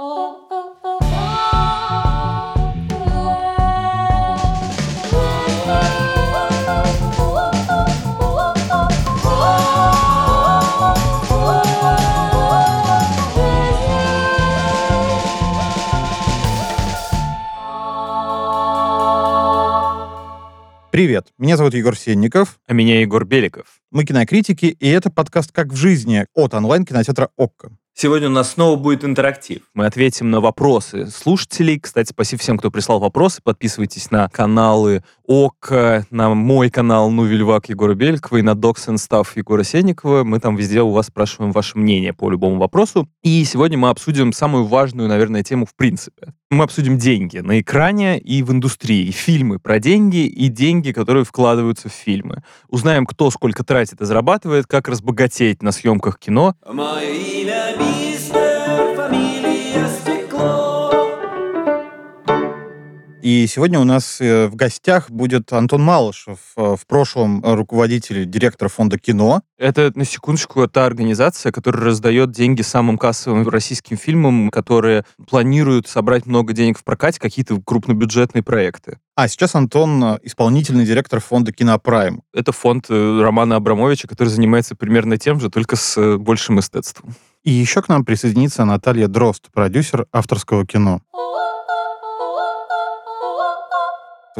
Привет, меня зовут Егор Сенников. А меня Егор Беликов. Мы кинокритики, и это подкаст «Как в жизни» от онлайн-кинотеатра «Окко». Сегодня у нас снова будет интерактив. Мы ответим на вопросы слушателей. Кстати, спасибо всем, кто прислал вопросы. Подписывайтесь на каналы ОК, на мой канал Ну Вильвак Егора Белькова и на Docs and Stuff Егора Сенникова. Мы там везде у вас спрашиваем ваше мнение по любому вопросу. И сегодня мы обсудим самую важную, наверное, тему в принципе. Мы обсудим деньги на экране и в индустрии. Фильмы про деньги и деньги, которые вкладываются в фильмы. Узнаем, кто сколько тратит и зарабатывает, как разбогатеть на съемках кино. Мое И сегодня у нас э, в гостях будет Антон Малышев, э, в прошлом руководитель, директор фонда кино. Это, на секундочку, та организация, которая раздает деньги самым кассовым российским фильмам, которые планируют собрать много денег в прокате, какие-то крупнобюджетные проекты. А сейчас Антон э, исполнительный директор фонда «Кинопрайм». Это фонд э, Романа Абрамовича, который занимается примерно тем же, только с э, большим эстетством. И еще к нам присоединится Наталья Дрозд, продюсер авторского кино.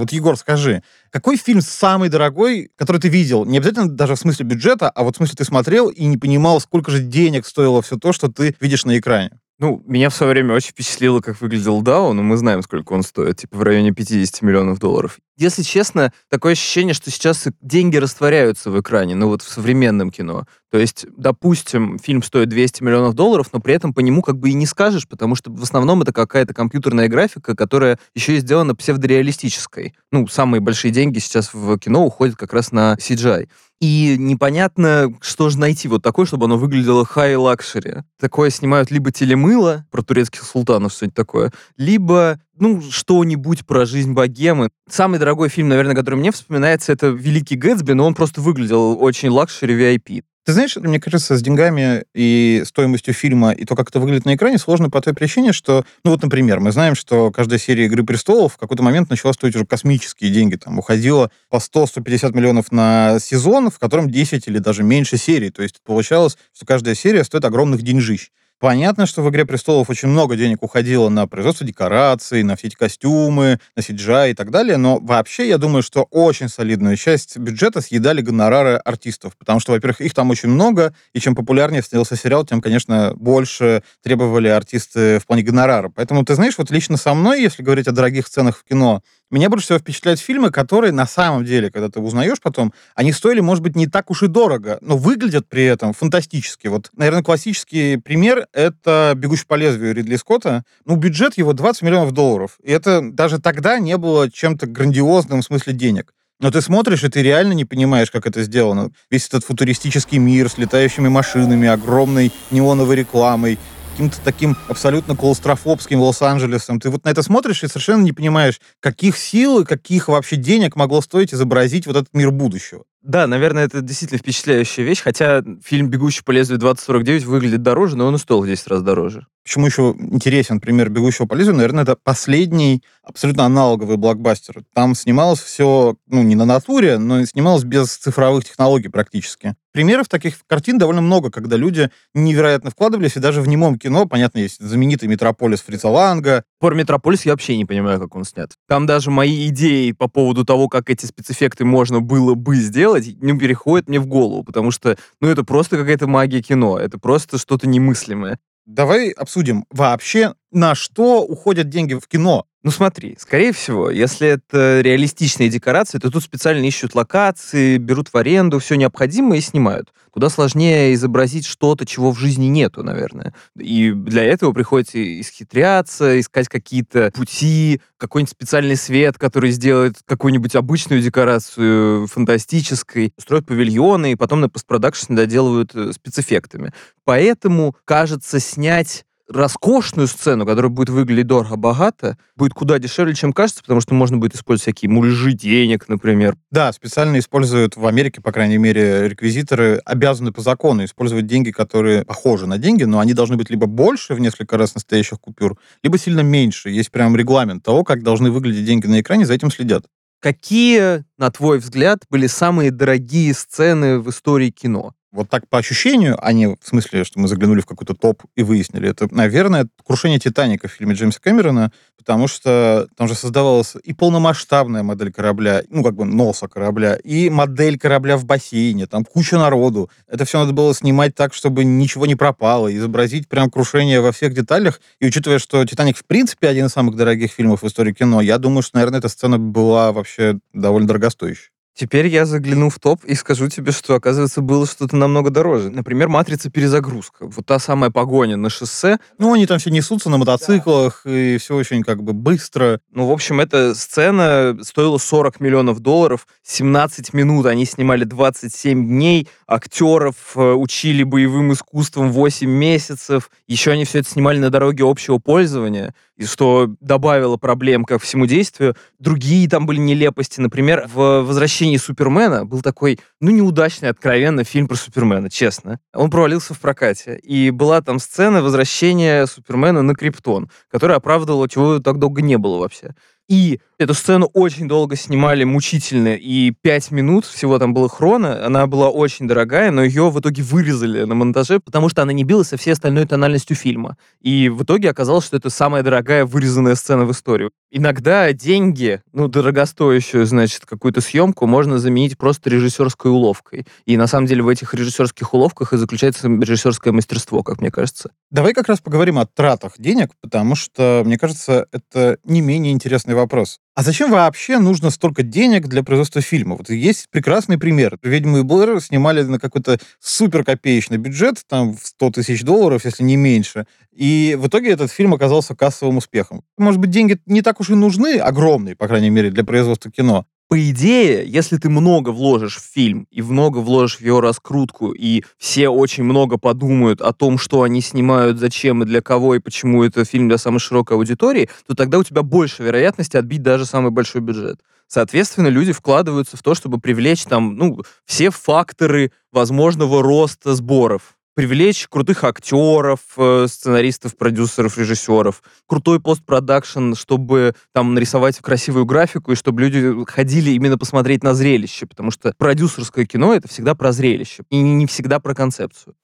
Вот, Егор, скажи, какой фильм самый дорогой, который ты видел? Не обязательно даже в смысле бюджета, а вот в смысле ты смотрел и не понимал, сколько же денег стоило все то, что ты видишь на экране. Ну, меня в свое время очень впечатлило, как выглядел DAO, но мы знаем, сколько он стоит, типа в районе 50 миллионов долларов. Если честно, такое ощущение, что сейчас деньги растворяются в экране, ну вот в современном кино. То есть, допустим, фильм стоит 200 миллионов долларов, но при этом по нему как бы и не скажешь, потому что в основном это какая-то компьютерная графика, которая еще и сделана псевдореалистической. Ну, самые большие деньги сейчас в кино уходят как раз на CGI. И непонятно, что же найти вот такое, чтобы оно выглядело high luxury. Такое снимают либо телемыло про турецких султанов, что-нибудь такое, либо ну, что-нибудь про жизнь богемы. Самый дорогой фильм, наверное, который мне вспоминается, это «Великий Гэтсби», но он просто выглядел очень luxury VIP. Ты знаешь, мне кажется, с деньгами и стоимостью фильма и то, как это выглядит на экране, сложно по той причине, что, ну вот, например, мы знаем, что каждая серия «Игры престолов» в какой-то момент начала стоить уже космические деньги. Там уходило по 100-150 миллионов на сезон, в котором 10 или даже меньше серий. То есть получалось, что каждая серия стоит огромных деньжищ. Понятно, что в «Игре престолов» очень много денег уходило на производство декораций, на все эти костюмы, на CGI и так далее, но вообще я думаю, что очень солидную часть бюджета съедали гонорары артистов, потому что, во-первых, их там очень много, и чем популярнее становился сериал, тем, конечно, больше требовали артисты в плане гонорара. Поэтому, ты знаешь, вот лично со мной, если говорить о дорогих сценах в кино, меня больше всего впечатляют фильмы, которые на самом деле, когда ты узнаешь потом, они стоили, может быть, не так уж и дорого, но выглядят при этом фантастически. Вот, наверное, классический пример — это «Бегущий по лезвию» Ридли Скотта. Ну, бюджет его 20 миллионов долларов. И это даже тогда не было чем-то грандиозным в смысле денег. Но ты смотришь, и ты реально не понимаешь, как это сделано. Весь этот футуристический мир с летающими машинами, огромной неоновой рекламой, каким-то таким абсолютно клаустрофобским Лос-Анджелесом. Ты вот на это смотришь и совершенно не понимаешь, каких сил и каких вообще денег могло стоить изобразить вот этот мир будущего. Да, наверное, это действительно впечатляющая вещь, хотя фильм «Бегущий по лезвию 2049» выглядит дороже, но он и стоил в 10 раз дороже. Почему еще интересен пример «Бегущего по лезвию»? Наверное, это последний абсолютно аналоговый блокбастер. Там снималось все, ну, не на натуре, но снималось без цифровых технологий практически. Примеров таких картин довольно много, когда люди невероятно вкладывались, и даже в немом кино, понятно, есть знаменитый «Метрополис» Фрица Ланга. Про «Метрополис» я вообще не понимаю, как он снят. Там даже мои идеи по поводу того, как эти спецэффекты можно было бы сделать, не переходят мне в голову, потому что, ну, это просто какая-то магия кино, это просто что-то немыслимое. Давай обсудим вообще, на что уходят деньги в кино. Ну смотри, скорее всего, если это реалистичные декорации, то тут специально ищут локации, берут в аренду все необходимое и снимают. Куда сложнее изобразить что-то, чего в жизни нету, наверное. И для этого приходится исхитряться, искать какие-то пути, какой-нибудь специальный свет, который сделает какую-нибудь обычную декорацию фантастической, строят павильоны, и потом на постпродакшн доделывают э, спецэффектами. Поэтому, кажется, снять роскошную сцену, которая будет выглядеть дорого-богато, будет куда дешевле, чем кажется, потому что можно будет использовать всякие муляжи денег, например. Да, специально используют в Америке, по крайней мере, реквизиторы обязаны по закону использовать деньги, которые похожи на деньги, но они должны быть либо больше в несколько раз настоящих купюр, либо сильно меньше. Есть прям регламент того, как должны выглядеть деньги на экране, за этим следят. Какие, на твой взгляд, были самые дорогие сцены в истории кино? Вот так по ощущению, а не в смысле, что мы заглянули в какой-то топ и выяснили. Это, наверное, крушение Титаника в фильме Джеймса Кэмерона, потому что там же создавалась и полномасштабная модель корабля, ну, как бы носа корабля, и модель корабля в бассейне, там куча народу. Это все надо было снимать так, чтобы ничего не пропало, изобразить прям крушение во всех деталях. И учитывая, что «Титаник» в принципе один из самых дорогих фильмов в истории кино, я думаю, что, наверное, эта сцена была вообще довольно дорогостоящей. Теперь я загляну в топ и скажу тебе, что, оказывается, было что-то намного дороже. Например, «Матрица. Перезагрузка». Вот та самая погоня на шоссе. Ну, они там все несутся на мотоциклах, и все очень как бы быстро. Ну, в общем, эта сцена стоила 40 миллионов долларов, 17 минут, они снимали 27 дней, актеров э, учили боевым искусством 8 месяцев, еще они все это снимали на дороге общего пользования, и что добавило проблем ко всему действию. Другие там были нелепости. Например, в «Возвращении Супермена» был такой, ну, неудачный, откровенно, фильм про Супермена, честно. Он провалился в прокате. И была там сцена возвращения Супермена на Криптон, которая оправдывала, чего так долго не было вообще. И эту сцену очень долго снимали, мучительно, и пять минут всего там было хрона. Она была очень дорогая, но ее в итоге вырезали на монтаже, потому что она не билась со всей остальной тональностью фильма. И в итоге оказалось, что это самая дорогая вырезанная сцена в истории. Иногда деньги, ну, дорогостоящую, значит, какую-то съемку можно заменить просто режиссерской уловкой. И на самом деле в этих режиссерских уловках и заключается режиссерское мастерство, как мне кажется. Давай как раз поговорим о тратах денег, потому что, мне кажется, это не менее интересный вопрос. А зачем вообще нужно столько денег для производства фильма? Вот есть прекрасный пример. «Ведьму и Блэр» снимали на какой-то супер копеечный бюджет, там в 100 тысяч долларов, если не меньше. И в итоге этот фильм оказался кассовым успехом. Может быть, деньги не так уж и нужны, огромные, по крайней мере, для производства кино. По идее, если ты много вложишь в фильм и много вложишь в его раскрутку, и все очень много подумают о том, что они снимают, зачем и для кого, и почему это фильм для самой широкой аудитории, то тогда у тебя больше вероятности отбить даже самый большой бюджет. Соответственно, люди вкладываются в то, чтобы привлечь там, ну, все факторы возможного роста сборов привлечь крутых актеров, э, сценаристов, продюсеров, режиссеров, крутой постпродакшн, чтобы там нарисовать красивую графику и чтобы люди ходили именно посмотреть на зрелище, потому что продюсерское кино — это всегда про зрелище и не всегда про концепцию.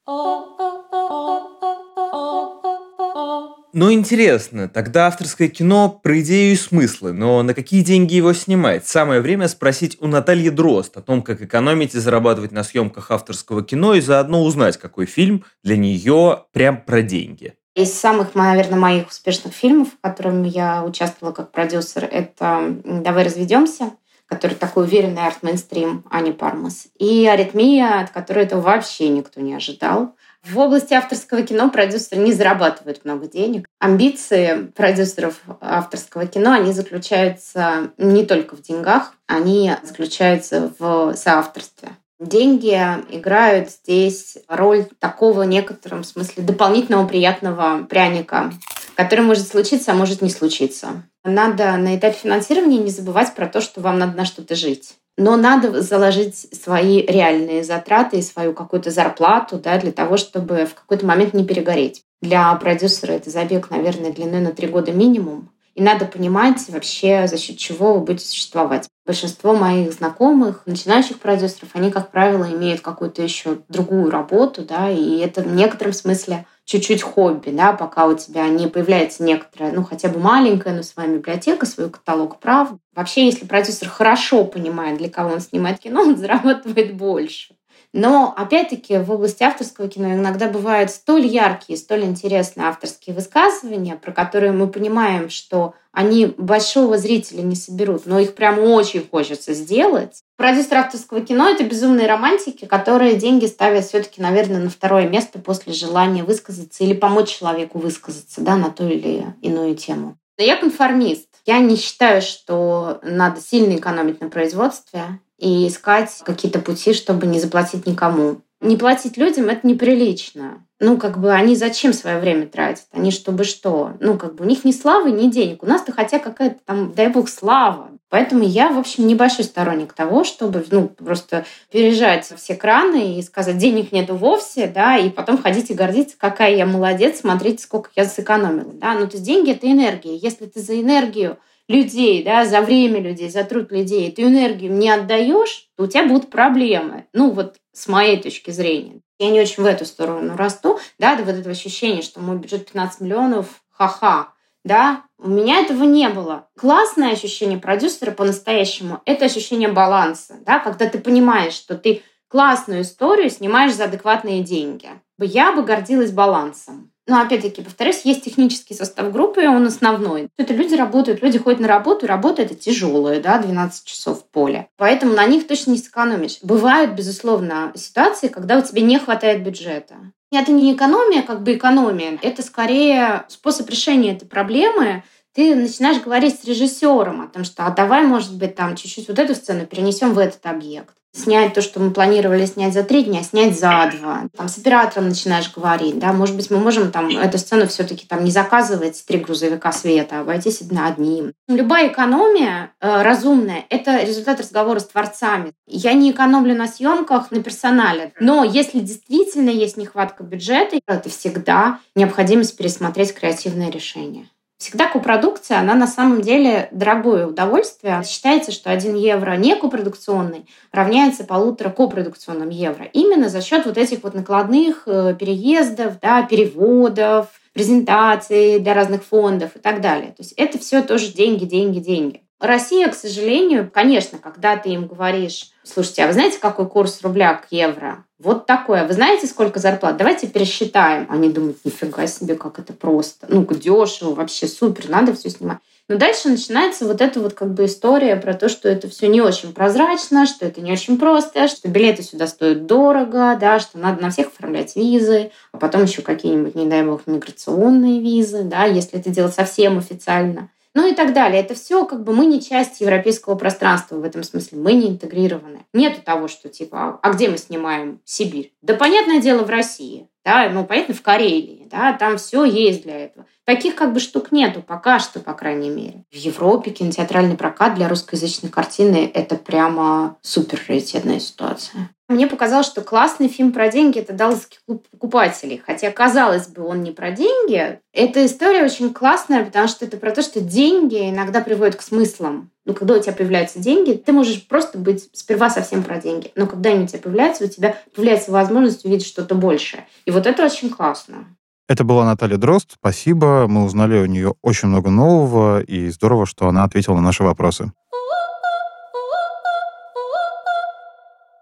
Ну, интересно, тогда авторское кино про идею и смыслы, но на какие деньги его снимать? Самое время спросить у Натальи Дрозд о том, как экономить и зарабатывать на съемках авторского кино и заодно узнать, какой фильм для нее прям про деньги. Из самых, наверное, моих успешных фильмов, в котором я участвовала как продюсер, это «Давай разведемся», который такой уверенный арт-мейнстрим Ани Пармас, и «Аритмия», от которой этого вообще никто не ожидал. В области авторского кино продюсеры не зарабатывают много денег. Амбиции продюсеров авторского кино, они заключаются не только в деньгах, они заключаются в соавторстве. Деньги играют здесь роль такого в некотором смысле дополнительного приятного пряника, который может случиться, а может не случиться. Надо на этапе финансирования не забывать про то, что вам надо на что-то жить. Но надо заложить свои реальные затраты и свою какую-то зарплату да, для того, чтобы в какой-то момент не перегореть. Для продюсера это забег, наверное, длиной на три года минимум. И надо понимать вообще, за счет чего вы будете существовать. Большинство моих знакомых, начинающих продюсеров, они, как правило, имеют какую-то еще другую работу, да, и это в некотором смысле чуть-чуть хобби, да, пока у тебя не появляется некоторая, ну, хотя бы маленькая, но своя библиотека, свой каталог прав. Вообще, если продюсер хорошо понимает, для кого он снимает кино, он зарабатывает больше. Но, опять-таки, в области авторского кино иногда бывают столь яркие, столь интересные авторские высказывания, про которые мы понимаем, что они большого зрителя не соберут, но их прям очень хочется сделать. Продюсер авторского кино — это безумные романтики, которые деньги ставят все таки наверное, на второе место после желания высказаться или помочь человеку высказаться да, на ту или иную тему. Я конформист. Я не считаю, что надо сильно экономить на производстве и искать какие-то пути, чтобы не заплатить никому. Не платить людям — это неприлично. Ну, как бы они зачем свое время тратят? Они чтобы что? Ну, как бы у них ни славы, ни денег. У нас-то хотя какая-то там, дай бог, слава. Поэтому я, в общем, небольшой сторонник того, чтобы ну, просто пережать все краны и сказать, денег нету вовсе, да, и потом ходить и гордиться, какая я молодец, смотрите, сколько я сэкономила. Да? Ну, то есть деньги – это энергия. Если ты за энергию людей, да, за время людей, за труд людей, эту энергию не отдаешь, то у тебя будут проблемы. Ну, вот с моей точки зрения. Я не очень в эту сторону расту, да, вот это ощущение, что мой бюджет 15 миллионов, ха-ха, да, у меня этого не было. Классное ощущение продюсера по-настоящему – это ощущение баланса, да, когда ты понимаешь, что ты классную историю снимаешь за адекватные деньги. Я бы гордилась балансом. Но опять-таки, повторюсь, есть технический состав группы, он основной. Это люди работают, люди ходят на работу, и работа это тяжелая, да, 12 часов в поле. Поэтому на них точно не сэкономишь. Бывают, безусловно, ситуации, когда у тебя не хватает бюджета. Это не экономия, как бы экономия. Это скорее способ решения этой проблемы. Ты начинаешь говорить с режиссером о том, что а давай, может быть, там чуть-чуть вот эту сцену перенесем в этот объект снять то, что мы планировали снять за три дня, снять за два. Там с оператором начинаешь говорить, да, может быть, мы можем там эту сцену все-таки там не заказывать три грузовика света, а обойтись на одним. Любая экономия э, разумная – это результат разговора с творцами. Я не экономлю на съемках, на персонале, но если действительно есть нехватка бюджета, это всегда необходимость пересмотреть креативное решение. Всегда копродукция, она на самом деле дорогое удовольствие. Считается, что 1 евро не копродукционный равняется полутора копродукционным евро. Именно за счет вот этих вот накладных э, переездов, да, переводов, презентаций для разных фондов и так далее. То есть это все тоже деньги, деньги, деньги. Россия, к сожалению, конечно, когда ты им говоришь, слушайте, а вы знаете, какой курс рубля к евро? Вот такое. Вы знаете, сколько зарплат? Давайте пересчитаем. Они думают, нифига себе, как это просто. Ну, дешево, вообще супер, надо все снимать. Но дальше начинается вот эта вот как бы история про то, что это все не очень прозрачно, что это не очень просто, что билеты сюда стоят дорого, да, что надо на всех оформлять визы, а потом еще какие-нибудь, не дай бог, миграционные визы, да, если это делать совсем официально ну и так далее. Это все как бы мы не часть европейского пространства в этом смысле, мы не интегрированы. Нету того, что типа, а где мы снимаем Сибирь? Да понятное дело в России, да, ну понятно в Карелии, да, там все есть для этого. Таких как бы штук нету, пока что, по крайней мере. В Европе кинотеатральный прокат для русскоязычной картины – это прямо супер раритетная ситуация. Мне показалось, что классный фильм про деньги – это «Далласский клуб покупателей». Хотя, казалось бы, он не про деньги. Эта история очень классная, потому что это про то, что деньги иногда приводят к смыслам. Ну, когда у тебя появляются деньги, ты можешь просто быть сперва совсем про деньги. Но когда они у тебя появляются, у тебя появляется возможность увидеть что-то большее. И вот это очень классно. Это была Наталья Дрозд. Спасибо. Мы узнали у нее очень много нового, и здорово, что она ответила на наши вопросы.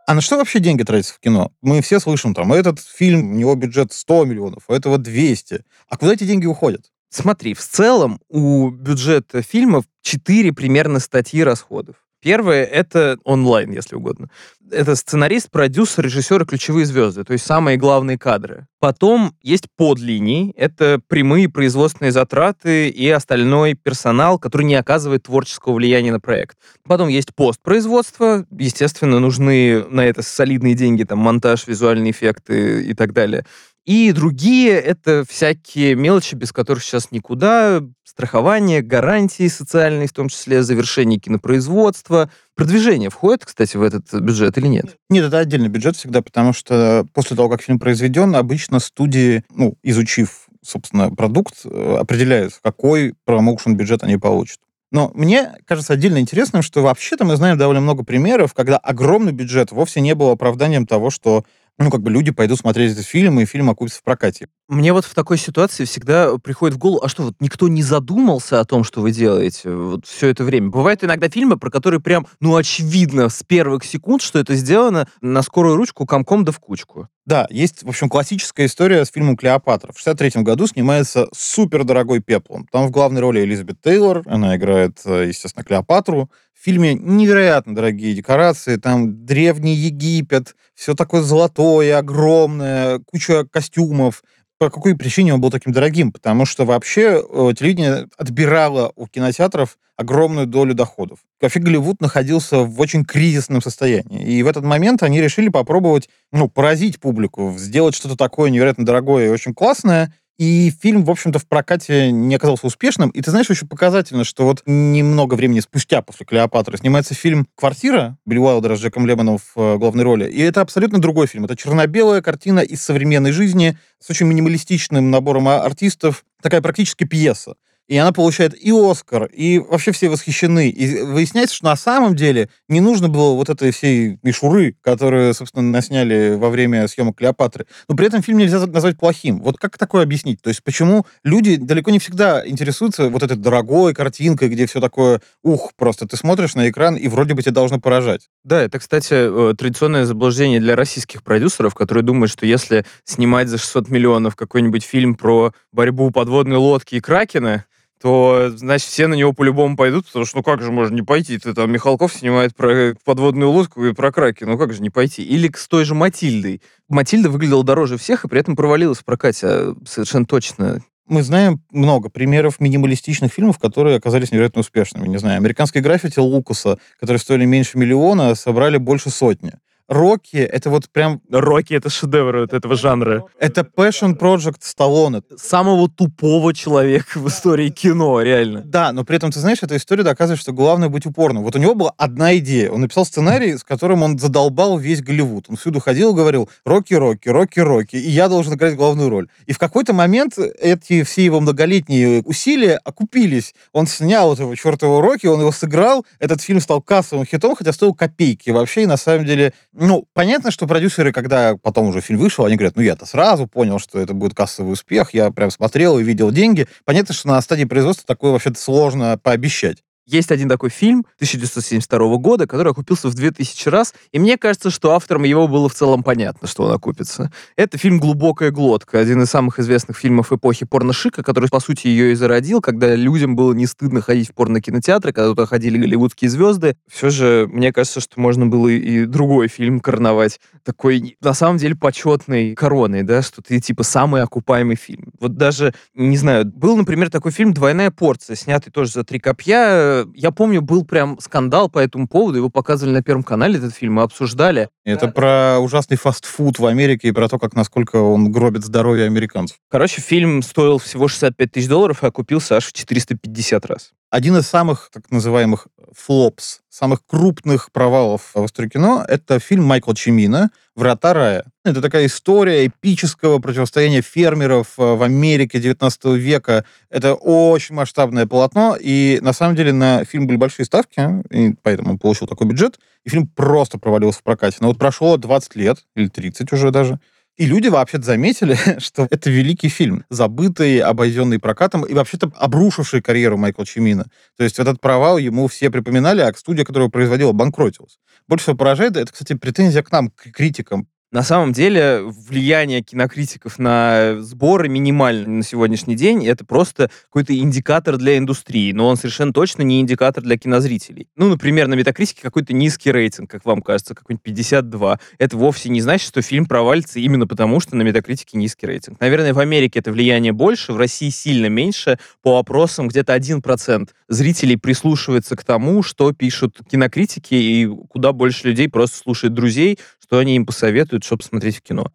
А на что вообще деньги тратятся в кино? Мы все слышим, там, этот фильм, у него бюджет 100 миллионов, у этого 200. А куда эти деньги уходят? Смотри, в целом у бюджета фильмов 4 примерно статьи расходов. Первое — это онлайн, если угодно. Это сценарист, продюсер, режиссер и ключевые звезды, то есть самые главные кадры. Потом есть подлинии, это прямые производственные затраты и остальной персонал, который не оказывает творческого влияния на проект. Потом есть постпроизводство, естественно, нужны на это солидные деньги, там, монтаж, визуальные эффекты и так далее. И другие — это всякие мелочи, без которых сейчас никуда. Страхование, гарантии социальные, в том числе завершение кинопроизводства. Продвижение входит, кстати, в этот бюджет или нет? Нет, это отдельный бюджет всегда, потому что после того, как фильм произведен, обычно студии, ну, изучив, собственно, продукт, э, определяют, какой промоушен бюджет они получат. Но мне кажется отдельно интересным, что вообще-то мы знаем довольно много примеров, когда огромный бюджет вовсе не был оправданием того, что ну, как бы люди пойдут смотреть этот фильм, и фильм окупится в прокате. Мне вот в такой ситуации всегда приходит в голову, а что, вот никто не задумался о том, что вы делаете вот все это время? Бывают иногда фильмы, про которые прям, ну, очевидно, с первых секунд, что это сделано на скорую ручку, комком да в кучку. Да, есть, в общем, классическая история с фильмом «Клеопатра». В 63 году снимается супердорогой «Пеплом». Там в главной роли Элизабет Тейлор, она играет, э, естественно, Клеопатру. Фильме невероятно дорогие декорации, там древний Египет, все такое золотое, огромное, куча костюмов. по какой причине он был таким дорогим. Потому что вообще э, телевидение отбирало у кинотеатров огромную долю доходов. Вообще Голливуд находился в очень кризисном состоянии. И в этот момент они решили попробовать ну, поразить публику, сделать что-то такое невероятно дорогое и очень классное, и фильм, в общем-то, в прокате не оказался успешным. И ты знаешь, очень показательно, что вот немного времени спустя после «Клеопатры» снимается фильм «Квартира» Билли Уайлдера с Джеком Лемоном в э, главной роли. И это абсолютно другой фильм. Это черно-белая картина из современной жизни с очень минималистичным набором а- артистов. Такая практически пьеса и она получает и Оскар, и вообще все восхищены. И выясняется, что на самом деле не нужно было вот этой всей мишуры, которую, собственно, насняли во время съемок «Клеопатры». Но при этом фильм нельзя назвать плохим. Вот как такое объяснить? То есть почему люди далеко не всегда интересуются вот этой дорогой картинкой, где все такое, ух, просто ты смотришь на экран, и вроде бы тебя должно поражать. Да, это, кстати, э, традиционное заблуждение для российских продюсеров, которые думают, что если снимать за 600 миллионов какой-нибудь фильм про борьбу подводной лодки и кракена, то, значит, все на него по-любому пойдут, потому что, ну как же можно не пойти? Ты там Михалков снимает про подводную лодку и про краки, ну как же не пойти? Или с той же Матильдой. Матильда выглядела дороже всех и при этом провалилась в прокате, а совершенно точно. Мы знаем много примеров минималистичных фильмов, которые оказались невероятно успешными. Не знаю, американские граффити Лукаса, которые стоили меньше миллиона, собрали больше сотни. Рокки — это вот прям... Рокки — это шедевр вот этого жанра. Это passion project Сталлоне. Самого тупого человека в истории кино, реально. Да, но при этом, ты знаешь, эта история доказывает, что главное быть упорным. Вот у него была одна идея. Он написал сценарий, с которым он задолбал весь Голливуд. Он всюду ходил и говорил «Рокки, Рокки, Рокки, Рокки», и я должен играть главную роль. И в какой-то момент эти все его многолетние усилия окупились. Он снял этого чертового Рокки, он его сыграл, этот фильм стал кассовым хитом, хотя стоил копейки. Вообще, и на самом деле, ну, понятно, что продюсеры, когда потом уже фильм вышел, они говорят, ну, я-то сразу понял, что это будет кассовый успех, я прям смотрел и видел деньги. Понятно, что на стадии производства такое вообще-то сложно пообещать. Есть один такой фильм 1972 года, который окупился в 2000 раз, и мне кажется, что авторам его было в целом понятно, что он окупится. Это фильм «Глубокая глотка», один из самых известных фильмов эпохи порношика, который, по сути, ее и зародил, когда людям было не стыдно ходить в порнокинотеатры, когда туда ходили голливудские звезды. Все же, мне кажется, что можно было и другой фильм короновать, такой, на самом деле, почетной короной, да, что ты, типа, самый окупаемый фильм. Вот даже, не знаю, был, например, такой фильм «Двойная порция», снятый тоже за три копья, я помню, был прям скандал по этому поводу. Его показывали на Первом канале, этот фильм, и обсуждали. Это про ужасный фастфуд в Америке и про то, как насколько он гробит здоровье американцев. Короче, фильм стоил всего 65 тысяч долларов и окупился аж в 450 раз. Один из самых так называемых флопс, самых крупных провалов в истории кино, это фильм Майкла Чимина «Врата рая». Это такая история эпического противостояния фермеров э, в Америке 19 века. Это очень масштабное полотно, и на самом деле на фильм были большие ставки, и поэтому он получил такой бюджет, и фильм просто провалился в прокате. Но вот прошло 20 лет, или 30 уже даже, и люди вообще заметили, что это великий фильм, забытый, обойденный прокатом и вообще-то обрушивший карьеру Майкла Чимина. То есть этот провал ему все припоминали, а студия, которая его производила, банкротилась. Больше всего поражает, это, кстати, претензия к нам, к критикам. На самом деле влияние кинокритиков на сборы минимально на сегодняшний день. Это просто какой-то индикатор для индустрии, но он совершенно точно не индикатор для кинозрителей. Ну, например, на Метакритике какой-то низкий рейтинг, как вам кажется, какой-нибудь 52. Это вовсе не значит, что фильм провалится именно потому, что на Метакритике низкий рейтинг. Наверное, в Америке это влияние больше, в России сильно меньше. По опросам где-то 1% зрителей прислушивается к тому, что пишут кинокритики, и куда больше людей просто слушает друзей, что они им посоветуют, чтобы смотреть в кино.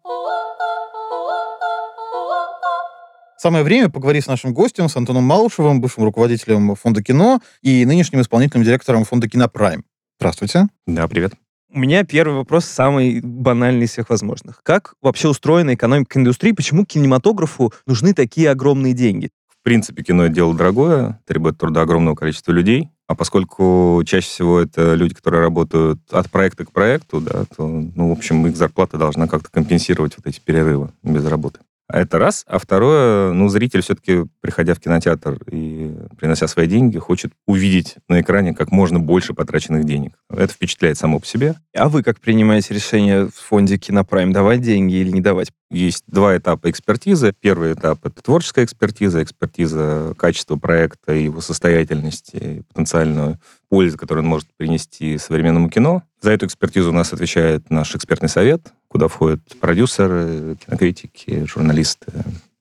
Самое время поговорить с нашим гостем, с Антоном Малышевым, бывшим руководителем фонда кино и нынешним исполнительным директором фонда Кинопрайм. Здравствуйте. Да, привет. У меня первый вопрос самый банальный из всех возможных. Как вообще устроена экономика индустрии? Почему кинематографу нужны такие огромные деньги? В принципе, кино — дело дорогое, требует труда огромного количества людей. А поскольку чаще всего это люди, которые работают от проекта к проекту, да, то, ну, в общем, их зарплата должна как-то компенсировать вот эти перерывы без работы. Это раз. А второе, ну, зритель все-таки, приходя в кинотеатр и принося свои деньги, хочет увидеть на экране как можно больше потраченных денег. Это впечатляет само по себе. А вы как принимаете решение в фонде Кинопрайм, давать деньги или не давать? Есть два этапа экспертизы. Первый этап — это творческая экспертиза, экспертиза качества проекта, его состоятельности, потенциальную пользу, которую он может принести современному кино. За эту экспертизу у нас отвечает наш экспертный совет, куда входят продюсеры, кинокритики, журналисты,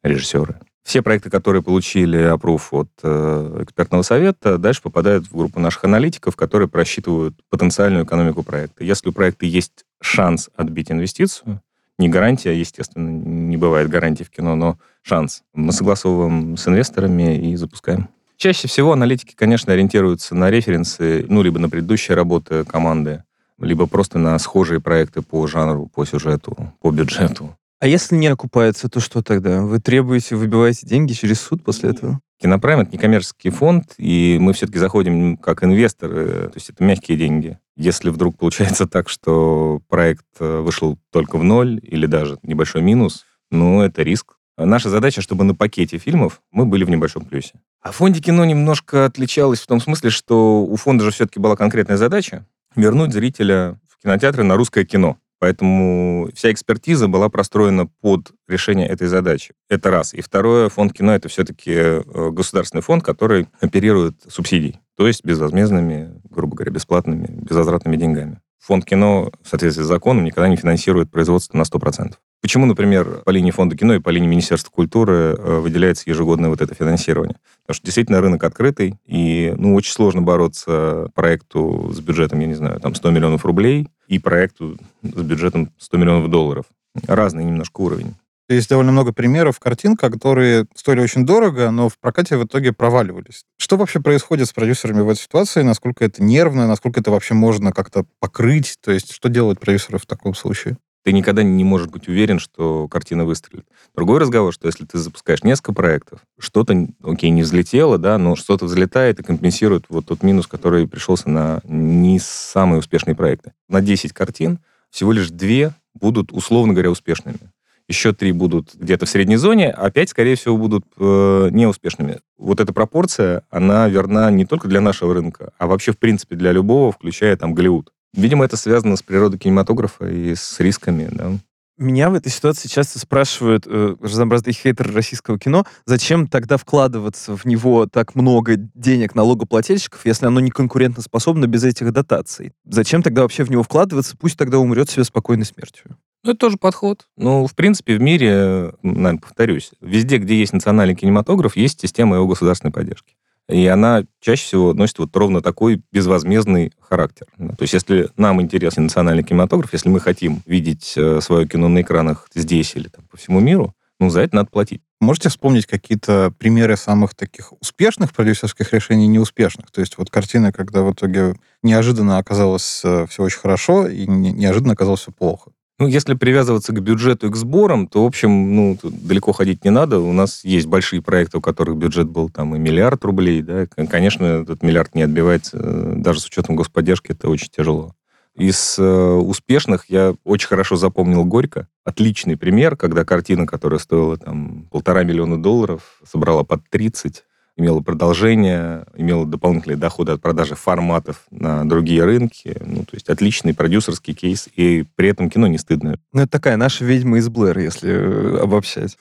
режиссеры. Все проекты, которые получили опруф от э, экспертного совета, дальше попадают в группу наших аналитиков, которые просчитывают потенциальную экономику проекта. Если у проекта есть шанс отбить инвестицию, не гарантия, естественно, не бывает гарантии в кино, но шанс. Мы согласовываем с инвесторами и запускаем. Чаще всего аналитики, конечно, ориентируются на референсы, ну, либо на предыдущие работы команды, либо просто на схожие проекты по жанру, по сюжету, по бюджету. А если не окупается, то что тогда? Вы требуете, выбиваете деньги через суд после этого? Кинопрайм — это некоммерческий фонд, и мы все-таки заходим как инвесторы, то есть это мягкие деньги. Если вдруг получается так, что проект э, вышел только в ноль или даже небольшой минус, ну, это риск. Наша задача, чтобы на пакете фильмов мы были в небольшом плюсе. А в фонде кино немножко отличалось в том смысле, что у фонда же все-таки была конкретная задача вернуть зрителя в кинотеатры на русское кино. Поэтому вся экспертиза была простроена под решение этой задачи. Это раз. И второе, фонд кино — это все-таки э, государственный фонд, который оперирует субсидией, то есть безвозмездными, грубо говоря, бесплатными, безвозвратными деньгами. Фонд кино в соответствии с законом никогда не финансирует производство на 100%. Почему, например, по линии фонда кино и по линии Министерства культуры э, выделяется ежегодное вот это финансирование? Потому что действительно рынок открытый, и ну, очень сложно бороться проекту с бюджетом, я не знаю, там 100 миллионов рублей и проекту с бюджетом 100 миллионов долларов. Разный немножко уровень. Есть довольно много примеров картин, которые стоили очень дорого, но в прокате в итоге проваливались. Что вообще происходит с продюсерами в этой ситуации? Насколько это нервно? Насколько это вообще можно как-то покрыть? То есть что делают продюсеры в таком случае? Ты никогда не можешь быть уверен, что картина выстрелит. Другой разговор, что если ты запускаешь несколько проектов, что-то, окей, не взлетело, да, но что-то взлетает и компенсирует вот тот минус, который пришелся на не самые успешные проекты. На 10 картин всего лишь две будут, условно говоря, успешными еще три будут где-то в средней зоне, а пять, скорее всего, будут э, неуспешными. Вот эта пропорция, она верна не только для нашего рынка, а вообще, в принципе, для любого, включая там Голливуд. Видимо, это связано с природой кинематографа и с рисками, да. Меня в этой ситуации часто спрашивают э, разнообразные хейтеры российского кино, зачем тогда вкладываться в него так много денег налогоплательщиков, если оно не конкурентоспособно без этих дотаций? Зачем тогда вообще в него вкладываться? Пусть тогда умрет себе спокойной смертью. Ну, это тоже подход. Ну, в принципе, в мире, наверное, повторюсь, везде, где есть национальный кинематограф, есть система его государственной поддержки. И она чаще всего носит вот ровно такой безвозмездный характер. То есть если нам интересен национальный кинематограф, если мы хотим видеть э, свое кино на экранах здесь или там, по всему миру, ну, за это надо платить. Можете вспомнить какие-то примеры самых таких успешных продюсерских решений и неуспешных? То есть вот картина, когда в итоге неожиданно оказалось э, все очень хорошо и неожиданно оказалось все плохо. Ну, если привязываться к бюджету и к сборам, то, в общем, ну, далеко ходить не надо. У нас есть большие проекты, у которых бюджет был там и миллиард рублей, да. Конечно, этот миллиард не отбивается, э, даже с учетом господдержки, это очень тяжело. Из э, успешных я очень хорошо запомнил «Горько». Отличный пример, когда картина, которая стоила там полтора миллиона долларов, собрала под 30, имела продолжение, имела дополнительные доходы от продажи форматов на другие рынки. Ну, то есть отличный продюсерский кейс, и при этом кино не стыдное. Ну, это такая наша ведьма из Блэр, если э, обобщать.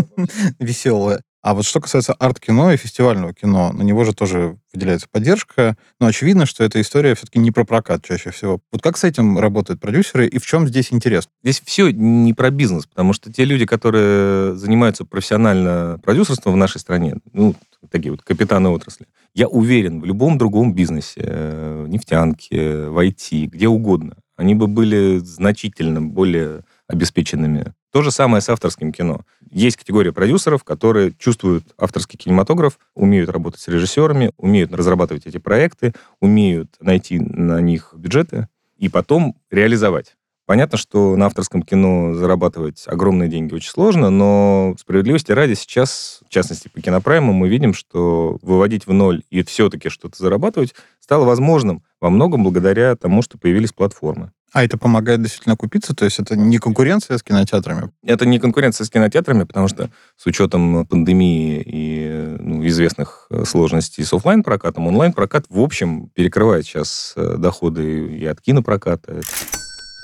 Веселая. А вот что касается арт-кино и фестивального кино, на него же тоже выделяется поддержка, но очевидно, что эта история все-таки не про прокат чаще всего. Вот как с этим работают продюсеры и в чем здесь интерес? Здесь все не про бизнес, потому что те люди, которые занимаются профессионально продюсерством в нашей стране, ну, такие вот капитаны отрасли, я уверен, в любом другом бизнесе, э, нефтянке, в IT, где угодно, они бы были значительно более обеспеченными. То же самое с авторским кино. Есть категория продюсеров, которые чувствуют авторский кинематограф, умеют работать с режиссерами, умеют разрабатывать эти проекты, умеют найти на них бюджеты и потом реализовать. Понятно, что на авторском кино зарабатывать огромные деньги очень сложно, но справедливости ради сейчас, в частности по кинопрайму, мы видим, что выводить в ноль и все-таки что-то зарабатывать стало возможным во многом благодаря тому, что появились платформы. А это помогает действительно купиться? То есть это не конкуренция с кинотеатрами? Это не конкуренция с кинотеатрами, потому что с учетом пандемии и ну, известных э, сложностей с офлайн прокатом онлайн-прокат, в общем, перекрывает сейчас э, доходы и от кинопроката.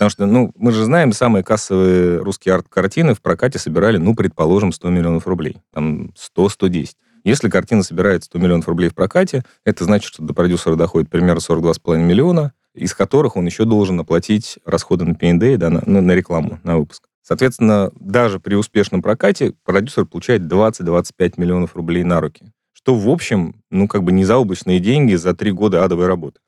Потому что, ну, мы же знаем, самые кассовые русские арт-картины в прокате собирали, ну, предположим, 100 миллионов рублей. Там 100-110. Если картина собирает 100 миллионов рублей в прокате, это значит, что до продюсера доходит примерно 42,5 миллиона, из которых он еще должен оплатить расходы на P&D, да, на, на рекламу, на выпуск. Соответственно, даже при успешном прокате продюсер получает 20-25 миллионов рублей на руки. Что, в общем, ну, как бы не заоблачные деньги за три года адовой работы.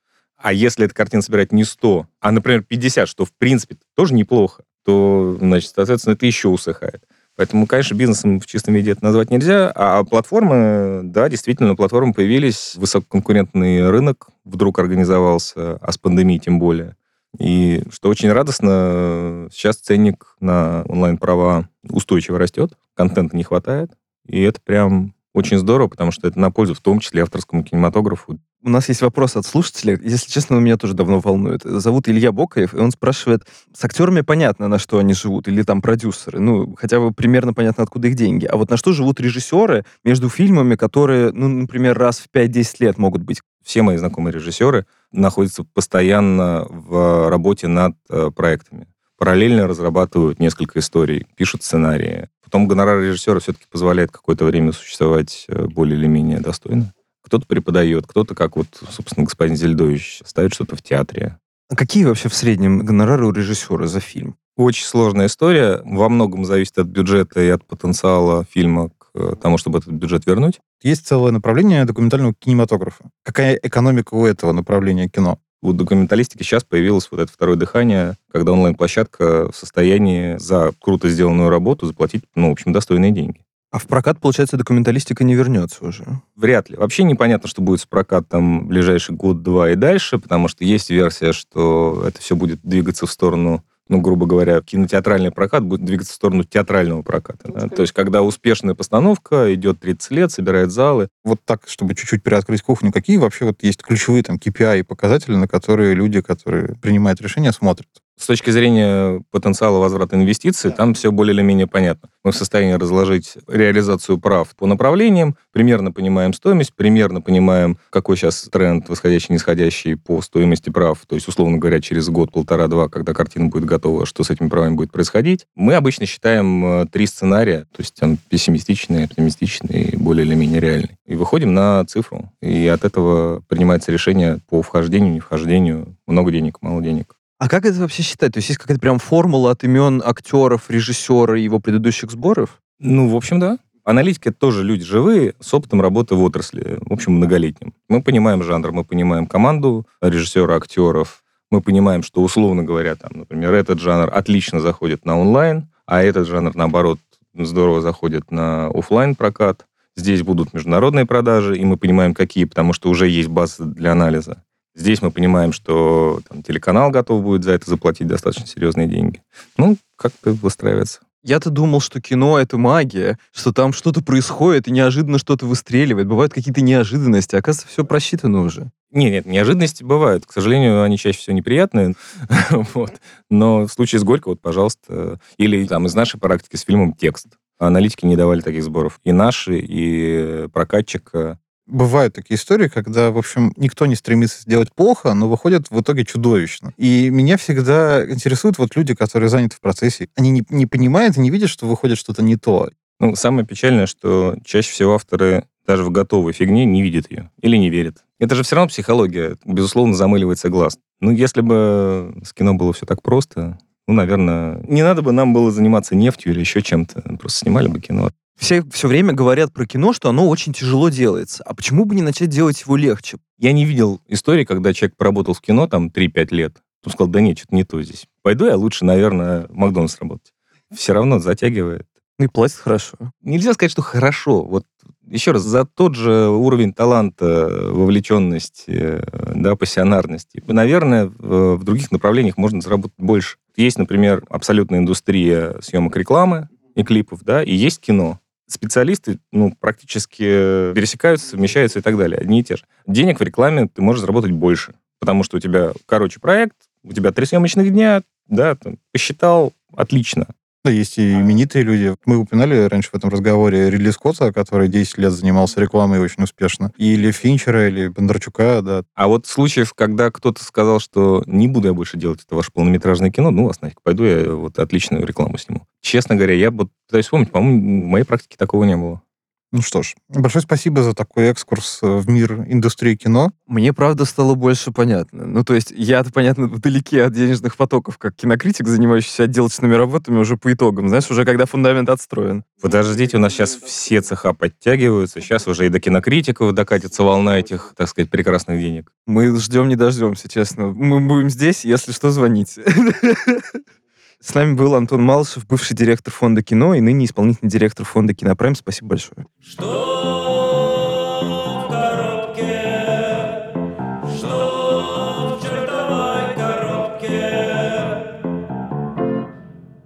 А если эта картина собирает не 100, а, например, 50, что, в принципе, тоже неплохо, то, значит, соответственно, это еще усыхает. Поэтому, конечно, бизнесом в чистом виде это назвать нельзя. А платформы, да, действительно, платформы появились, высококонкурентный рынок вдруг организовался, а с пандемией тем более. И что очень радостно, сейчас ценник на онлайн-права устойчиво растет, контента не хватает, и это прям очень здорово, потому что это на пользу в том числе авторскому кинематографу. У нас есть вопрос от слушателя. Если честно, он меня тоже давно волнует. Зовут Илья Бокаев, и он спрашивает, с актерами понятно, на что они живут, или там продюсеры, ну, хотя бы примерно понятно, откуда их деньги. А вот на что живут режиссеры между фильмами, которые, ну, например, раз в 5-10 лет могут быть? Все мои знакомые режиссеры находятся постоянно в работе над э, проектами. Параллельно разрабатывают несколько историй, пишут сценарии. Потом гонорар режиссера все-таки позволяет какое-то время существовать э, более или менее достойно. Кто-то преподает, кто-то, как вот, собственно, господин Зельдович, ставит что-то в театре. А какие вообще в среднем гонорары у режиссера за фильм? Очень сложная история. Во многом зависит от бюджета и от потенциала фильма к э, тому, чтобы этот бюджет вернуть. Есть целое направление документального кинематографа. Какая экономика у этого направления кино? У документалистики сейчас появилось вот это второе дыхание, когда онлайн-площадка в состоянии за круто сделанную работу заплатить, ну, в общем, достойные деньги. А в прокат, получается, документалистика не вернется уже? Вряд ли. Вообще непонятно, что будет с прокатом в ближайший год-два и дальше, потому что есть версия, что это все будет двигаться в сторону ну, грубо говоря, кинотеатральный прокат будет двигаться в сторону театрального проката. Да? То есть, когда успешная постановка идет 30 лет, собирает залы. Вот так, чтобы чуть-чуть переоткрыть кухню, какие вообще вот есть ключевые там KPI и показатели, на которые люди, которые принимают решения, смотрят? С точки зрения потенциала возврата инвестиций, там все более или менее понятно. Мы в состоянии разложить реализацию прав по направлениям, примерно понимаем стоимость, примерно понимаем, какой сейчас тренд восходящий, нисходящий по стоимости прав, то есть, условно говоря, через год, полтора-два, когда картина будет готова, что с этими правами будет происходить. Мы обычно считаем э, три сценария, то есть там пессимистичный, оптимистичный и более или менее реальный. И выходим на цифру, и от этого принимается решение по вхождению, не вхождению, много денег, мало денег. А как это вообще считать? То есть есть какая-то прям формула от имен актеров, режиссера и его предыдущих сборов? Ну, в общем, да. Аналитики — это тоже люди живые, с опытом работы в отрасли, в общем, многолетним. Мы понимаем жанр, мы понимаем команду режиссера, актеров, мы понимаем, что, условно говоря, там, например, этот жанр отлично заходит на онлайн, а этот жанр, наоборот, здорово заходит на офлайн прокат. Здесь будут международные продажи, и мы понимаем, какие, потому что уже есть база для анализа. Здесь мы понимаем, что там, телеканал готов будет за это заплатить достаточно серьезные деньги. Ну, как-то выстраивается. Я-то думал, что кино — это магия, что там что-то происходит, и неожиданно что-то выстреливает. Бывают какие-то неожиданности. Оказывается, все просчитано уже. Нет, нет, неожиданности бывают. К сожалению, они чаще всего неприятные. вот. Но в случае с Горько, вот, пожалуйста, или там из нашей практики с фильмом «Текст». Аналитики не давали таких сборов. И наши, и прокатчика бывают такие истории, когда, в общем, никто не стремится сделать плохо, но выходит в итоге чудовищно. И меня всегда интересуют вот люди, которые заняты в процессе. Они не, не понимают и не видят, что выходит что-то не то. Ну, самое печальное, что чаще всего авторы даже в готовой фигне не видят ее или не верят. Это же все равно психология. Безусловно, замыливается глаз. Ну, если бы с кино было все так просто, ну, наверное, не надо бы нам было заниматься нефтью или еще чем-то. Просто снимали бы кино. Все все время говорят про кино, что оно очень тяжело делается. А почему бы не начать делать его легче? Я не видел истории, когда человек поработал в кино там 3-5 лет. Он сказал, да нет, что-то не то здесь. Пойду я лучше, наверное, в Макдональдс работать. Все равно затягивает. Ну и платят хорошо. Нельзя сказать, что хорошо. Вот еще раз, за тот же уровень таланта, вовлеченности, да, пассионарности, наверное, в, в других направлениях можно заработать больше. Есть, например, абсолютная индустрия съемок рекламы и клипов, да, и есть кино специалисты ну, практически пересекаются, совмещаются и так далее, одни и те же. Денег в рекламе ты можешь заработать больше, потому что у тебя, короче, проект, у тебя три съемочных дня, да, там, посчитал, отлично. Да, есть и именитые люди. Мы упоминали раньше в этом разговоре Ридли Скотта, который 10 лет занимался рекламой очень успешно. Или Финчера, или Бондарчука, да. А вот случаев, когда кто-то сказал, что не буду я больше делать это ваше полнометражное кино, ну, вас нафиг, пойду я вот отличную рекламу сниму. Честно говоря, я вот пытаюсь вспомнить, по-моему, в моей практике такого не было. Ну что ж, большое спасибо за такой экскурс э, в мир индустрии кино. Мне, правда, стало больше понятно. Ну, то есть я-то, понятно, вдалеке от денежных потоков, как кинокритик, занимающийся отделочными работами уже по итогам. Знаешь, уже когда фундамент отстроен. Подождите, у нас сейчас все цеха подтягиваются, сейчас уже и до кинокритиков докатится волна этих, так сказать, прекрасных денег. Мы ждем, не дождемся, честно. Мы будем здесь, если что, звоните. С нами был Антон Малышев, бывший директор фонда кино и ныне исполнительный директор фонда Кинопрайм. Спасибо большое. Что в коробке? Что в чертовой коробке?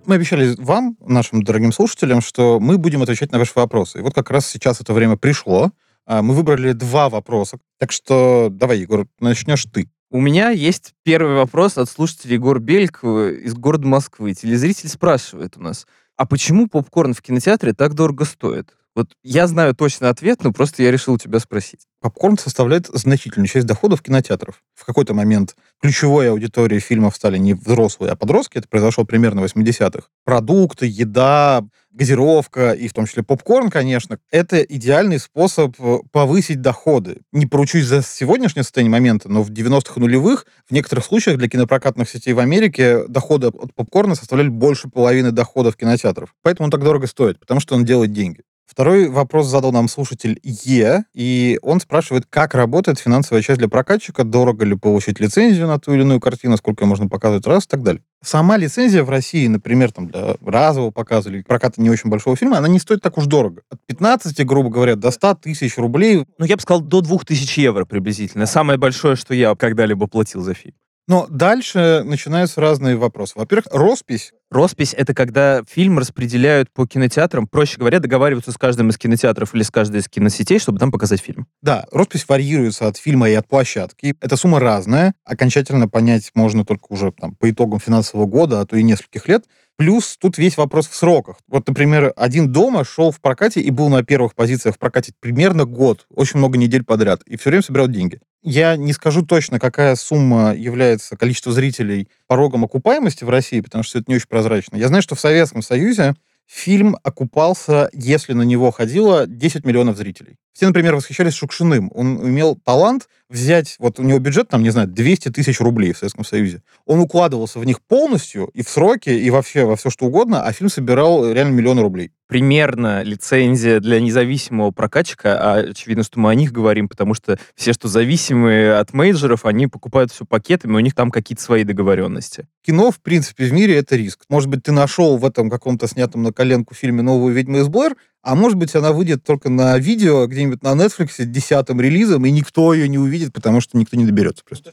Мы обещали вам, нашим дорогим слушателям, что мы будем отвечать на ваши вопросы. И вот как раз сейчас это время пришло. А, Мы выбрали два вопроса. Так что давай, Егор, начнешь ты. У меня есть первый вопрос от слушателя Егор Белькова из города Москвы. Телезритель спрашивает у нас, а почему попкорн в кинотеатре так дорого стоит? Вот я знаю точно ответ, но просто я решил тебя спросить. Попкорн составляет значительную часть доходов кинотеатров. В какой-то момент ключевой аудиторией фильмов стали не взрослые, а подростки. Это произошло примерно в 80-х. Продукты, еда, газировка и в том числе попкорн, конечно, это идеальный способ э, повысить доходы. Не поручусь за сегодняшнее состояние момента, но в 90-х и нулевых в некоторых случаях для кинопрокатных сетей в Америке доходы от попкорна составляли больше половины доходов кинотеатров. Поэтому он так дорого стоит, потому что он делает деньги. Второй вопрос задал нам слушатель Е, и он спрашивает, как работает финансовая часть для прокатчика, дорого ли получить лицензию на ту или иную картину, сколько ее можно показывать раз и так далее. Сама лицензия в России, например, там для разового показа или проката не очень большого фильма, она не стоит так уж дорого. От 15, грубо говоря, до 100 тысяч рублей. Ну, я бы сказал, до 2000 евро приблизительно. Самое большое, что я когда-либо платил за фильм. Но дальше начинаются разные вопросы. Во-первых, роспись Роспись — это когда фильм распределяют по кинотеатрам, проще говоря, договариваются с каждым из кинотеатров или с каждой из киносетей, чтобы там показать фильм. Да, роспись варьируется от фильма и от площадки. Эта сумма разная. Окончательно понять можно только уже там, по итогам финансового года, а то и нескольких лет. Плюс тут весь вопрос в сроках. Вот, например, «Один дома» шел в прокате и был на первых позициях в прокате примерно год, очень много недель подряд, и все время собирал деньги. Я не скажу точно, какая сумма является количество зрителей порогом окупаемости в России, потому что это не очень прозрачно. Я знаю, что в Советском Союзе фильм окупался, если на него ходило 10 миллионов зрителей. Все, например, восхищались Шукшиным. Он имел талант взять, вот у него бюджет, там, не знаю, 200 тысяч рублей в Советском Союзе. Он укладывался в них полностью, и в сроки, и вообще во все что угодно, а фильм собирал реально миллионы рублей. Примерно лицензия для независимого прокатчика, а очевидно, что мы о них говорим, потому что все, что зависимые от мейджеров, они покупают все пакетами, у них там какие-то свои договоренности. Кино, в принципе, в мире это риск. Может быть, ты нашел в этом каком-то снятом на коленку фильме «Новую ведьму из Блэр», а может быть, она выйдет только на видео где-нибудь на Netflix десятым релизом, и никто ее не увидит, потому что никто не доберется просто.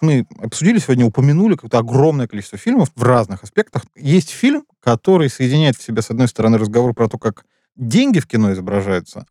Мы обсудили сегодня, упомянули какое-то огромное количество фильмов в разных аспектах. Есть фильм, который соединяет в себе, с одной стороны, разговор про то, как деньги в кино изображаются,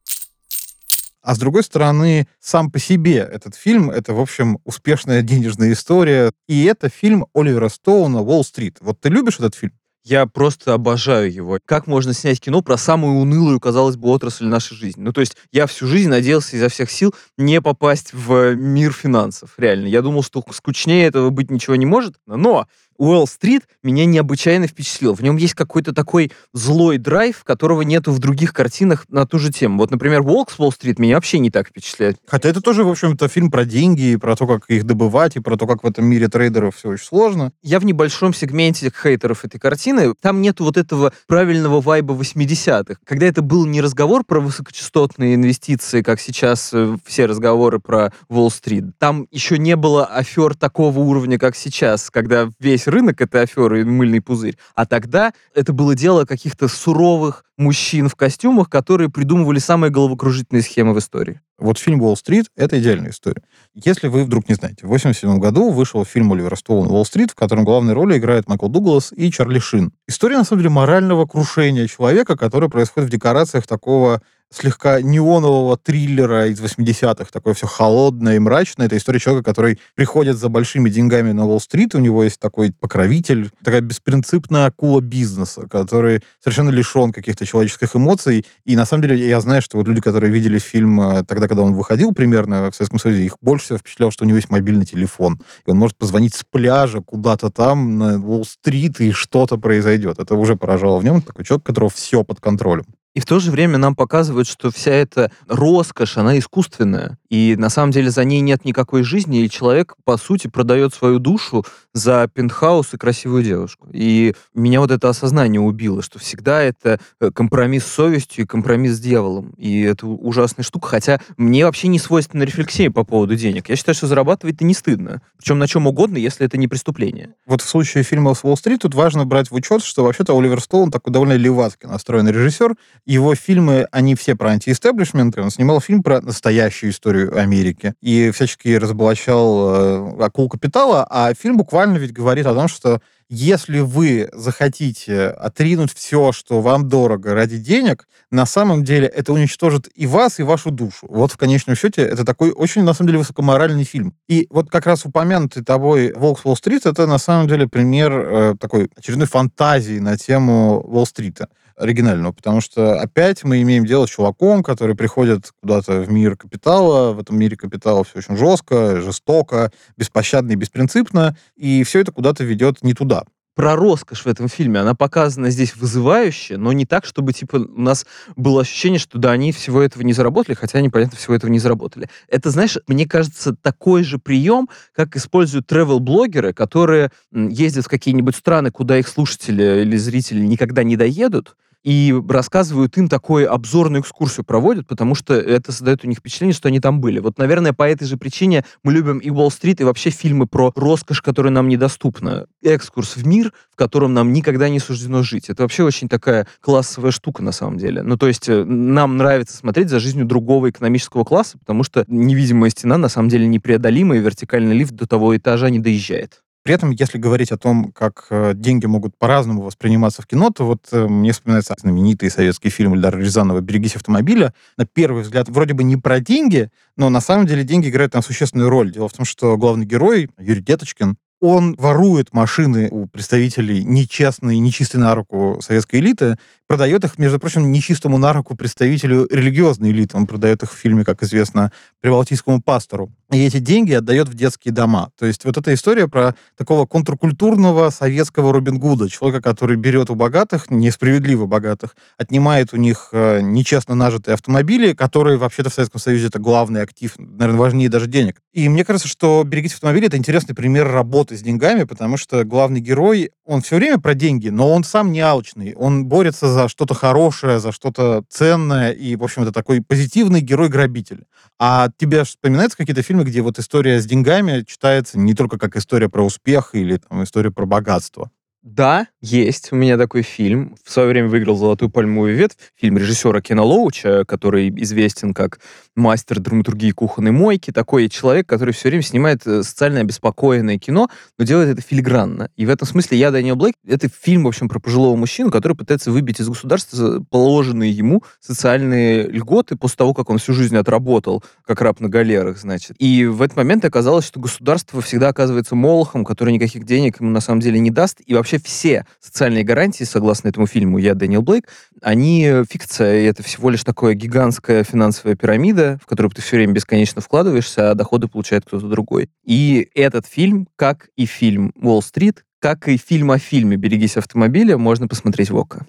а с другой стороны, сам по себе этот фильм — это, в общем, успешная денежная история. И это фильм Оливера Стоуна «Уолл-стрит». Вот ты любишь этот фильм? Я просто обожаю его. Как можно снять кино про самую унылую, казалось бы, отрасль нашей жизни? Ну, то есть я всю жизнь надеялся изо всех сил не попасть в мир финансов, реально. Я думал, что скучнее этого быть ничего не может, но Уэлл-стрит меня необычайно впечатлил. В нем есть какой-то такой злой драйв, которого нету в других картинах на ту же тему. Вот, например, «Волк с Уолл-стрит» меня вообще не так впечатляет. Хотя это тоже, в общем-то, фильм про деньги, и про то, как их добывать, и про то, как в этом мире трейдеров все очень сложно. Я в небольшом сегменте хейтеров этой картины. Там нету вот этого правильного вайба 80-х. Когда это был не разговор про высокочастотные инвестиции, как сейчас э, все разговоры про Уолл-стрит. Там еще не было афер такого уровня, как сейчас, когда весь рынок это аферы и мыльный пузырь. А тогда это было дело каких-то суровых мужчин в костюмах, которые придумывали самые головокружительные схемы в истории. Вот фильм «Уолл-стрит» — это идеальная история. Если вы вдруг не знаете, в 1987 году вышел фильм Оливера Стоуна «Уолл-стрит», в котором главные роли играют Майкл Дуглас и Чарли Шин. История, на самом деле, морального крушения человека, который происходит в декорациях такого слегка неонового триллера из 80-х, такое все холодное и мрачное. Это история человека, который приходит за большими деньгами на Уолл-стрит, у него есть такой покровитель, такая беспринципная акула бизнеса, который совершенно лишен каких-то человеческих эмоций. И на самом деле я знаю, что вот люди, которые видели фильм э, тогда, когда он выходил примерно в Советском Союзе, их больше всего впечатляло, что у него есть мобильный телефон. И он может позвонить с пляжа куда-то там, на Уолл-стрит, и что-то произойдет. Это уже поражало в нем. Такой человек, у которого все под контролем. И в то же время нам показывают, что вся эта роскошь, она искусственная. И на самом деле за ней нет никакой жизни, и человек, по сути, продает свою душу за пентхаус и красивую девушку. И меня вот это осознание убило, что всегда это э, компромисс с совестью и компромисс с дьяволом. И это ужасная штука. Хотя мне вообще не свойственна рефлексия по поводу денег. Я считаю, что зарабатывать-то не стыдно. Причем на чем угодно, если это не преступление. Вот в случае фильма с Уолл-стрит тут важно брать в учет, что вообще-то Оливер Стоун такой довольно левацкий настроенный режиссер. Его фильмы, они все про антиэстеблишмент. Он снимал фильм про настоящую историю Америки и всячески разоблачал э, акул капитала, а фильм буквально ведь говорит о том, что если вы захотите отринуть все, что вам дорого ради денег, на самом деле это уничтожит и вас, и вашу душу. Вот в конечном счете это такой очень, на самом деле, высокоморальный фильм. И вот как раз упомянутый тобой «Волк с Уолл-стрит» это на самом деле пример э, такой очередной фантазии на тему Уолл-стрита оригинального, потому что опять мы имеем дело с чуваком, который приходит куда-то в мир капитала, в этом мире капитала все очень жестко, жестоко, беспощадно и беспринципно, и все это куда-то ведет не туда про роскошь в этом фильме. Она показана здесь вызывающе, но не так, чтобы типа у нас было ощущение, что да, они всего этого не заработали, хотя они, понятно, всего этого не заработали. Это, знаешь, мне кажется, такой же прием, как используют travel-блогеры, которые ездят в какие-нибудь страны, куда их слушатели или зрители никогда не доедут, и рассказывают им такую обзорную экскурсию проводят, потому что это создает у них впечатление, что они там были. Вот, наверное, по этой же причине мы любим и Уолл-стрит, и вообще фильмы про роскошь, которая нам недоступна. Экскурс в мир, в котором нам никогда не суждено жить. Это вообще очень такая классовая штука на самом деле. Ну, то есть э, нам нравится смотреть за жизнью другого экономического класса, потому что невидимая стена на самом деле непреодолима, и вертикальный лифт до того этажа не доезжает. При этом, если говорить о том, как э, деньги могут по-разному восприниматься в кино, то вот э, мне вспоминается знаменитый советский фильм Эльдара Рязанова «Берегись автомобиля». На первый взгляд, вроде бы не про деньги, но на самом деле деньги играют там существенную роль. Дело в том, что главный герой, Юрий Деточкин, он ворует машины у представителей нечестной, нечистой на руку советской элиты, продает их, между прочим, нечистому на руку представителю религиозной элиты. Он продает их в фильме, как известно, прибалтийскому пастору. И эти деньги отдает в детские дома. То есть вот эта история про такого контркультурного советского Робин Гуда, человека, который берет у богатых, несправедливо богатых, отнимает у них э, нечестно нажитые автомобили, которые вообще-то в Советском Союзе это главный актив, наверное, важнее даже денег. И мне кажется, что «Берегите автомобили» — это интересный пример работы с деньгами, потому что главный герой, он все время про деньги, но он сам не алчный. Он борется за что-то хорошее, за что-то ценное, и, в общем, это такой позитивный герой-грабитель. А тебе вспоминаются какие-то фильмы, где вот история с деньгами читается не только как история про успех или там, история про богатство? Да, есть. У меня такой фильм. В свое время выиграл «Золотую пальмовую ветвь». Фильм режиссера Кена Лоуча, который известен как мастер драматургии кухонной мойки. Такой человек, который все время снимает э, социально обеспокоенное кино, но делает это филигранно. И в этом смысле «Я, Дэниел Блейк» — это фильм, в общем, про пожилого мужчину, который пытается выбить из государства положенные ему социальные льготы после того, как он всю жизнь отработал, как раб на галерах, значит. И в этот момент оказалось, что государство всегда оказывается молохом, который никаких денег ему на самом деле не даст, и вообще вообще все социальные гарантии, согласно этому фильму «Я Дэниел Блейк», они фикция, и это всего лишь такая гигантская финансовая пирамида, в которую ты все время бесконечно вкладываешься, а доходы получает кто-то другой. И этот фильм, как и фильм «Уолл-стрит», как и фильм о фильме «Берегись автомобиля», можно посмотреть в ОКО.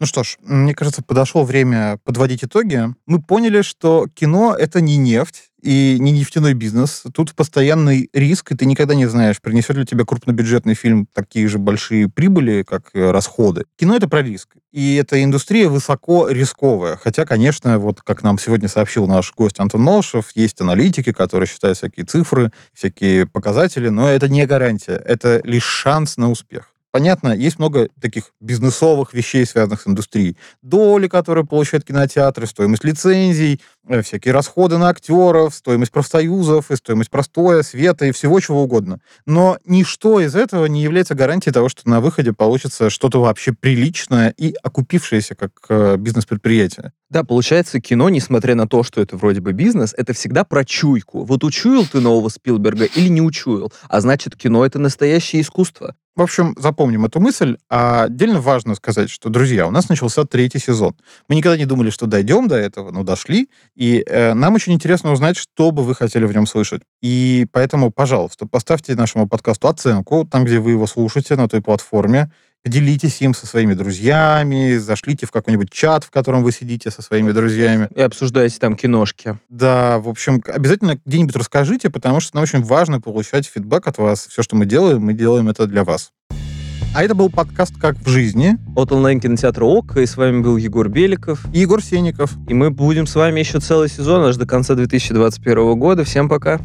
Ну что ж, мне кажется, подошло время подводить итоги. Мы поняли, что кино — это не нефть и не нефтяной бизнес. Тут постоянный риск, и ты никогда не знаешь, принесет ли тебе крупнобюджетный фильм такие же большие прибыли, как э, расходы. Кино — это про риск. И эта индустрия высоко рисковая. Хотя, конечно, вот как нам сегодня сообщил наш гость Антон Молшев, есть аналитики, которые считают всякие цифры, всякие показатели, но это не гарантия. Это лишь шанс на успех. Понятно, есть много таких бизнесовых вещей, связанных с индустрией. Доли, которые получают кинотеатры, стоимость лицензий, всякие расходы на актеров, стоимость профсоюзов, и стоимость простоя, света и всего чего угодно. Но ничто из этого не является гарантией того, что на выходе получится что-то вообще приличное и окупившееся как э, бизнес-предприятие. Да, получается, кино, несмотря на то, что это вроде бы бизнес, это всегда про чуйку. Вот учуял ты нового Спилберга или не учуял, а значит, кино — это настоящее искусство. В общем, запомним эту мысль. А отдельно важно сказать, что, друзья, у нас начался третий сезон. Мы никогда не думали, что дойдем до этого, но дошли. И э, нам очень интересно узнать, что бы вы хотели в нем слышать. И поэтому, пожалуйста, поставьте нашему подкасту оценку там, где вы его слушаете, на той платформе. Поделитесь им со своими друзьями, зашлите в какой-нибудь чат, в котором вы сидите со своими друзьями. И обсуждаете там киношки. Да, в общем, обязательно где-нибудь расскажите, потому что нам очень важно получать фидбэк от вас. Все, что мы делаем, мы делаем это для вас. А это был подкаст «Как в жизни». От онлайн-кинотеатра ОК, и с вами был Егор Беликов. И Егор Сенников. И мы будем с вами еще целый сезон, аж до конца 2021 года. Всем пока.